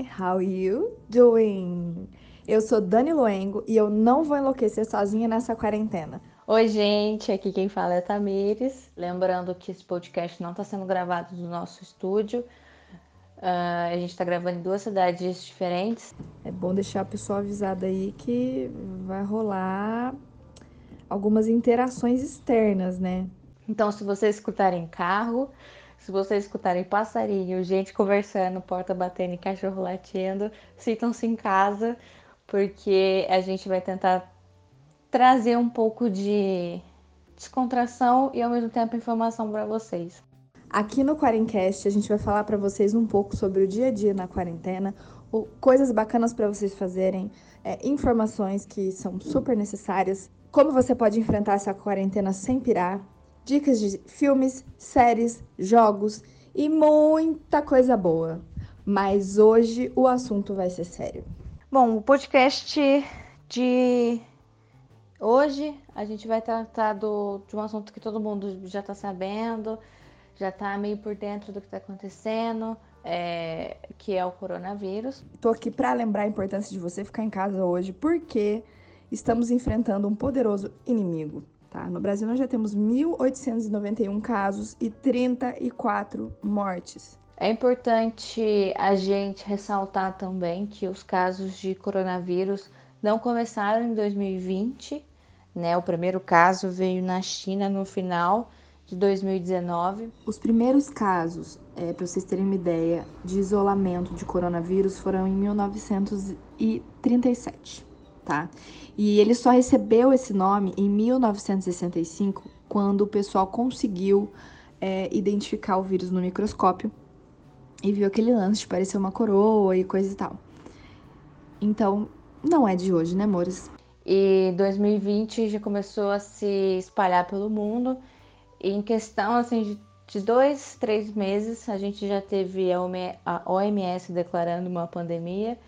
Hi, how you doing? Eu sou Dani Loengo e eu não vou enlouquecer sozinha nessa quarentena. Oi, gente, aqui quem fala é Tamires. Lembrando que esse podcast não está sendo gravado no nosso estúdio. Uh, a gente está gravando em duas cidades diferentes. É bom deixar a pessoa avisada aí que vai rolar algumas interações externas, né? Então, se vocês escutarem carro, se vocês escutarem passarinho, gente conversando, porta batendo e cachorro latindo, sintam-se em casa, porque a gente vai tentar trazer um pouco de descontração e ao mesmo tempo informação para vocês. Aqui no Quarencast a gente vai falar para vocês um pouco sobre o dia a dia na quarentena, coisas bacanas para vocês fazerem, é, informações que são super necessárias, como você pode enfrentar essa quarentena sem pirar, dicas de filmes, séries, jogos e muita coisa boa. Mas hoje o assunto vai ser sério. Bom, o podcast de hoje a gente vai tratar do, de um assunto que todo mundo já está sabendo, já está meio por dentro do que está acontecendo, é, que é o coronavírus. Estou aqui para lembrar a importância de você ficar em casa hoje, porque estamos enfrentando um poderoso inimigo. Tá? No Brasil, nós já temos 1.891 casos e 34 mortes. É importante a gente ressaltar também que os casos de coronavírus não começaram em 2020, né? O primeiro caso veio na China no final de 2019. Os primeiros casos, é, para vocês terem uma ideia, de isolamento de coronavírus foram em 1937 tá? E ele só recebeu esse nome em 1965, quando o pessoal conseguiu é, identificar o vírus no microscópio e viu aquele lance de parecer uma coroa e coisa e tal. Então, não é de hoje, né, amores? E 2020 já começou a se espalhar pelo mundo. E em questão assim, de, dois, três meses, a gente já teve a OMS declarando uma pandemia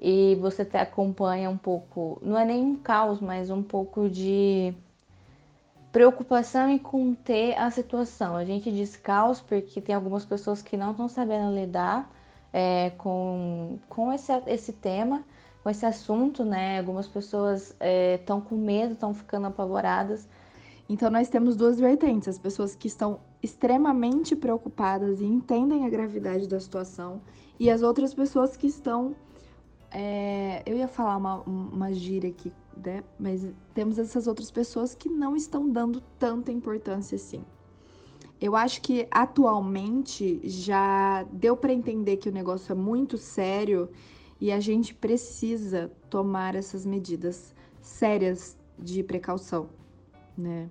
e você acompanha um pouco, não é nem um caos, mas um pouco de preocupação em conter a situação. A gente diz caos porque tem algumas pessoas que não estão sabendo lidar é, com, com esse, esse tema, com esse assunto, né? Algumas pessoas estão é, com medo, estão ficando apavoradas. Então nós temos duas vertentes, as pessoas que estão extremamente preocupadas e entendem a gravidade da situação e as outras pessoas que estão é, eu ia falar uma, uma gíria aqui, né? Mas temos essas outras pessoas que não estão dando tanta importância assim. Eu acho que atualmente já deu para entender que o negócio é muito sério e a gente precisa tomar essas medidas sérias de precaução, né?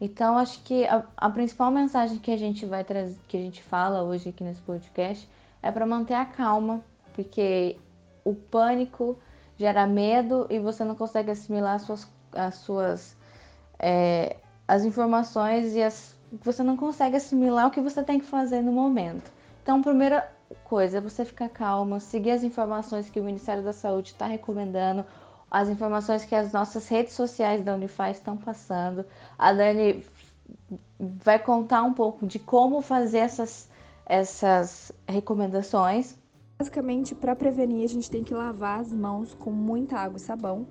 Então acho que a, a principal mensagem que a gente vai trazer, que a gente fala hoje aqui nesse podcast é para manter a calma, porque o pânico gera medo e você não consegue assimilar as suas, as suas é, as informações e as, você não consegue assimilar o que você tem que fazer no momento. Então, primeira coisa é você ficar calma, seguir as informações que o Ministério da Saúde está recomendando, as informações que as nossas redes sociais da Unify estão passando. A Dani vai contar um pouco de como fazer essas, essas recomendações Basicamente, para prevenir, a gente tem que lavar as mãos com muita água e sabão.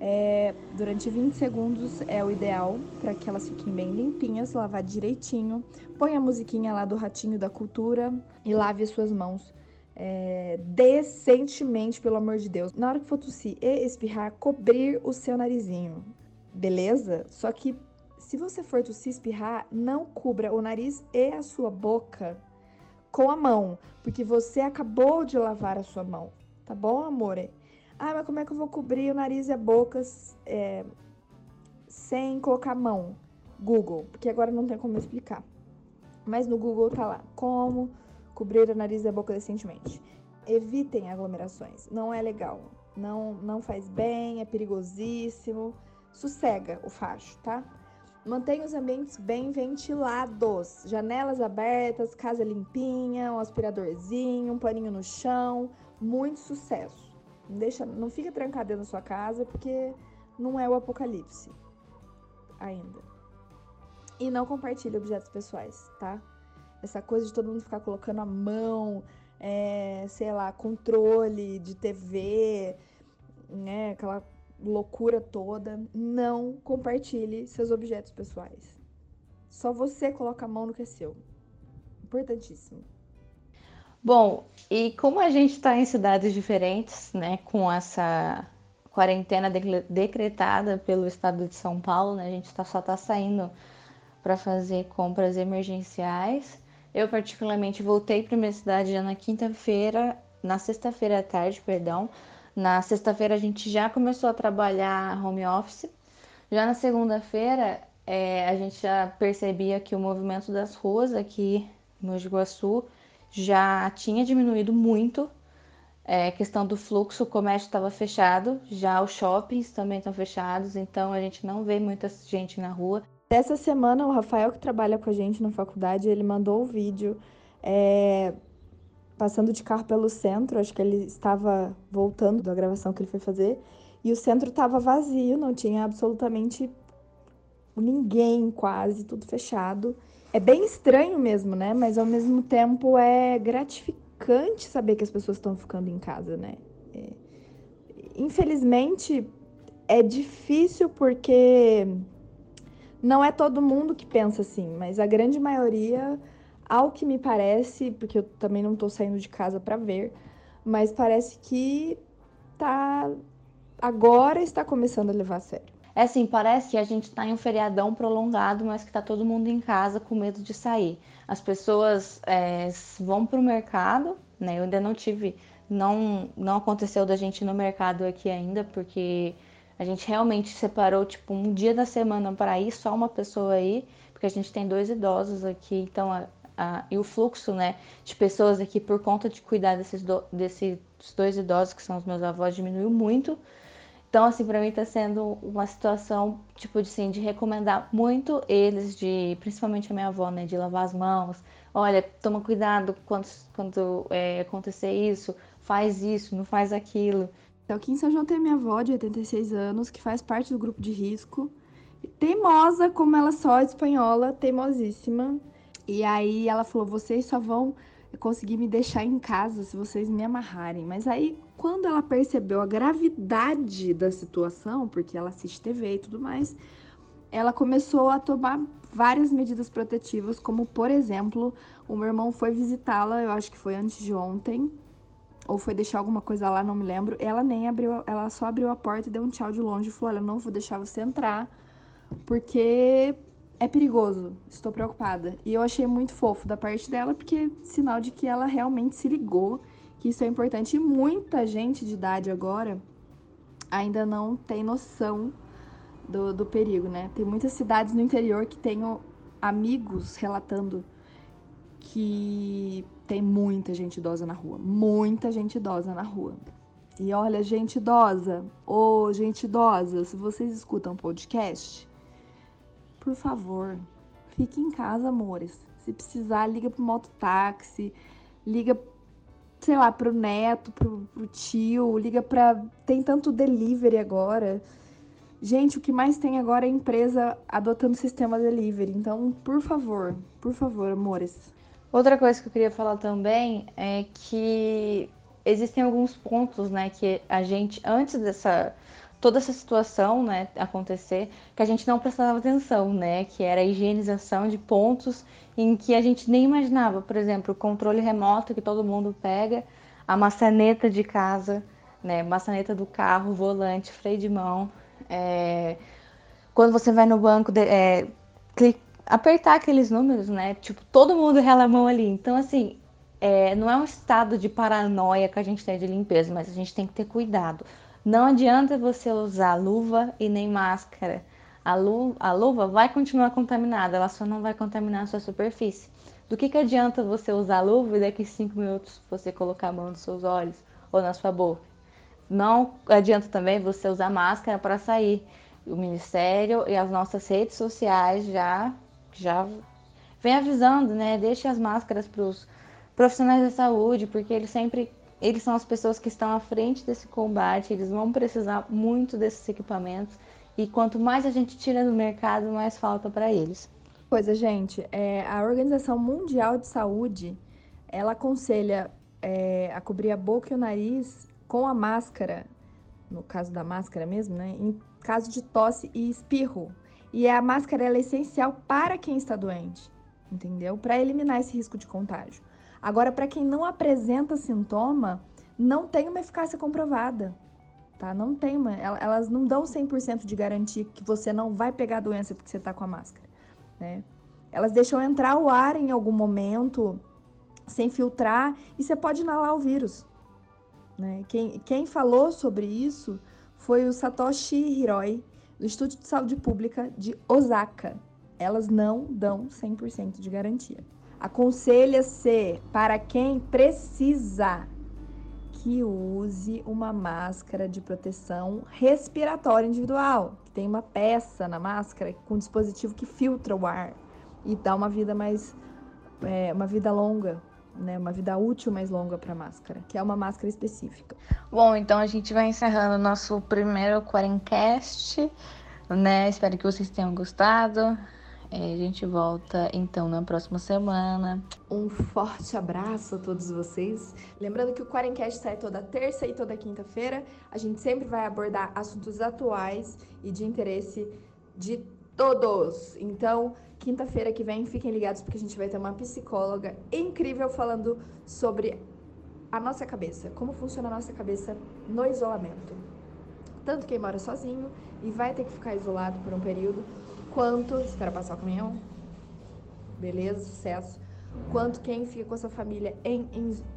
É, durante 20 segundos é o ideal para que elas fiquem bem limpinhas, lavar direitinho. Põe a musiquinha lá do Ratinho da Cultura e lave as suas mãos é, decentemente, pelo amor de Deus. Na hora que for tossir e espirrar, cobrir o seu narizinho, beleza? Só que se você for tossir e espirrar, não cubra o nariz e a sua boca com a mão, porque você acabou de lavar a sua mão, tá bom, amor? Ah, mas como é que eu vou cobrir o nariz e a boca é, sem colocar a mão? Google, porque agora não tem como explicar. Mas no Google tá lá, como cobrir o nariz e a boca decentemente. Evitem aglomerações, não é legal, não, não faz bem, é perigosíssimo. Sossega o facho, tá? Mantenha os ambientes bem ventilados, janelas abertas, casa limpinha, um aspiradorzinho, um paninho no chão, muito sucesso. Não, deixa, não fica trancado dentro da sua casa porque não é o apocalipse ainda. E não compartilhe objetos pessoais, tá? Essa coisa de todo mundo ficar colocando a mão é, sei lá, controle de TV, né, aquela loucura toda. Não compartilhe seus objetos pessoais. Só você coloca a mão no que é seu. Importantíssimo. Bom, e como a gente está em cidades diferentes, né, com essa quarentena decretada pelo estado de São Paulo, né, a gente tá, só está saindo para fazer compras emergenciais. Eu, particularmente, voltei para minha cidade já na quinta-feira, na sexta-feira à tarde, perdão. Na sexta-feira a gente já começou a trabalhar home office. Já na segunda-feira é, a gente já percebia que o movimento das ruas aqui no Mogi Guaçu já tinha diminuído muito. É, questão do fluxo, o comércio estava fechado, já os shoppings também estão fechados, então a gente não vê muita gente na rua. Dessa semana, o Rafael, que trabalha com a gente na faculdade, ele mandou o um vídeo é, passando de carro pelo centro. Acho que ele estava voltando da gravação que ele foi fazer. E o centro estava vazio, não tinha absolutamente ninguém, quase, tudo fechado. É bem estranho mesmo, né? Mas ao mesmo tempo é gratificante saber que as pessoas estão ficando em casa, né? É... Infelizmente, é difícil porque não é todo mundo que pensa assim, mas a grande maioria, ao que me parece, porque eu também não tô saindo de casa para ver, mas parece que tá agora está começando a levar a sério. É assim, parece que a gente está em um feriadão prolongado, mas que está todo mundo em casa com medo de sair. As pessoas é, vão para o mercado, né? Eu ainda não tive, não, não aconteceu da gente ir no mercado aqui ainda, porque a gente realmente separou, tipo, um dia da semana para ir, só uma pessoa aí, porque a gente tem dois idosos aqui, então e o fluxo, né, de pessoas aqui por conta de cuidar desses, do, desses dois idosos, que são os meus avós, diminuiu muito. Então, assim, para mim tá sendo uma situação, tipo, de, assim, de recomendar muito eles, de, principalmente a minha avó, né, de lavar as mãos. Olha, toma cuidado quando, quando é, acontecer isso, faz isso, não faz aquilo. Então, aqui em São João tem a minha avó de 86 anos, que faz parte do grupo de risco. Teimosa, como ela só é espanhola, teimosíssima. E aí ela falou: vocês só vão conseguir me deixar em casa se vocês me amarrarem. Mas aí, quando ela percebeu a gravidade da situação, porque ela assiste TV e tudo mais, ela começou a tomar várias medidas protetivas, como por exemplo, o meu irmão foi visitá-la, eu acho que foi antes de ontem, ou foi deixar alguma coisa lá, não me lembro. Ela nem abriu, ela só abriu a porta e deu um tchau de longe e falou: Olha, não vou deixar você entrar, porque é perigoso, estou preocupada. E eu achei muito fofo da parte dela, porque sinal de que ela realmente se ligou que isso é importante. E muita gente de idade agora ainda não tem noção do, do perigo, né? Tem muitas cidades no interior que tenho amigos relatando que tem muita gente idosa na rua. Muita gente idosa na rua. E olha, gente idosa, ô oh, gente idosa, se vocês escutam podcast, por favor, fique em casa, amores. Se precisar, liga pro mototáxi, liga, sei lá, pro neto, pro, pro tio, liga pra. Tem tanto delivery agora. Gente, o que mais tem agora é empresa adotando sistema delivery. Então, por favor, por favor, amores, Outra coisa que eu queria falar também é que existem alguns pontos, né, que a gente antes dessa toda essa situação, né, acontecer, que a gente não prestava atenção, né, que era a higienização de pontos em que a gente nem imaginava, por exemplo, o controle remoto que todo mundo pega, a maçaneta de casa, né, maçaneta do carro, volante, freio de mão, é... quando você vai no banco, de, é, apertar aqueles números, né? Tipo, todo mundo rela a mão ali. Então, assim, é, não é um estado de paranoia que a gente tem de limpeza, mas a gente tem que ter cuidado. Não adianta você usar luva e nem máscara. A luva, a luva vai continuar contaminada, ela só não vai contaminar a sua superfície. Do que, que adianta você usar luva e daqui cinco minutos você colocar a mão nos seus olhos ou na sua boca? Não adianta também você usar máscara para sair. O Ministério e as nossas redes sociais já já vem avisando, né? Deixe as máscaras para os profissionais da saúde, porque eles sempre eles são as pessoas que estão à frente desse combate, eles vão precisar muito desses equipamentos e quanto mais a gente tira do mercado, mais falta para eles. Coisa, gente, é, a Organização Mundial de Saúde ela aconselha é, a cobrir a boca e o nariz com a máscara, no caso da máscara mesmo, né? Em caso de tosse e espirro. E a máscara é essencial para quem está doente, entendeu? Para eliminar esse risco de contágio. Agora, para quem não apresenta sintoma, não tem uma eficácia comprovada, tá? Não tem uma, elas não dão 100% de garantia que você não vai pegar a doença porque você está com a máscara, né? Elas deixam entrar o ar em algum momento, sem filtrar, e você pode inalar o vírus, né? Quem, quem falou sobre isso foi o Satoshi Hiroi, do Instituto de Saúde Pública de Osaka. Elas não dão 100% de garantia. Aconselha-se para quem precisa que use uma máscara de proteção respiratória individual, que tem uma peça na máscara com um dispositivo que filtra o ar e dá uma vida mais é, uma vida longa, né, uma vida útil mais longa para a máscara, que é uma máscara específica. Bom, então a gente vai encerrando o nosso primeiro Quarencast, né? Espero que vocês tenham gostado. É, a gente volta então na próxima semana. Um forte abraço a todos vocês. Lembrando que o Quarencast sai toda terça e toda quinta-feira. A gente sempre vai abordar assuntos atuais e de interesse de todos. Então, quinta-feira que vem, fiquem ligados porque a gente vai ter uma psicóloga incrível falando sobre a nossa cabeça, como funciona a nossa cabeça no isolamento. Tanto quem mora sozinho e vai ter que ficar isolado por um período, quanto. Espera passar o caminhão. Beleza, sucesso. Quanto quem fica com a sua família em,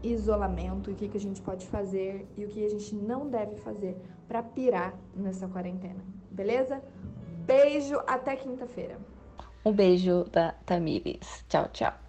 isolamento, o que, que a gente pode fazer e o que a gente não deve fazer para pirar nessa quarentena. Beleza? Beijo, até quinta-feira. Um beijo da Tamires. Tchau, tchau.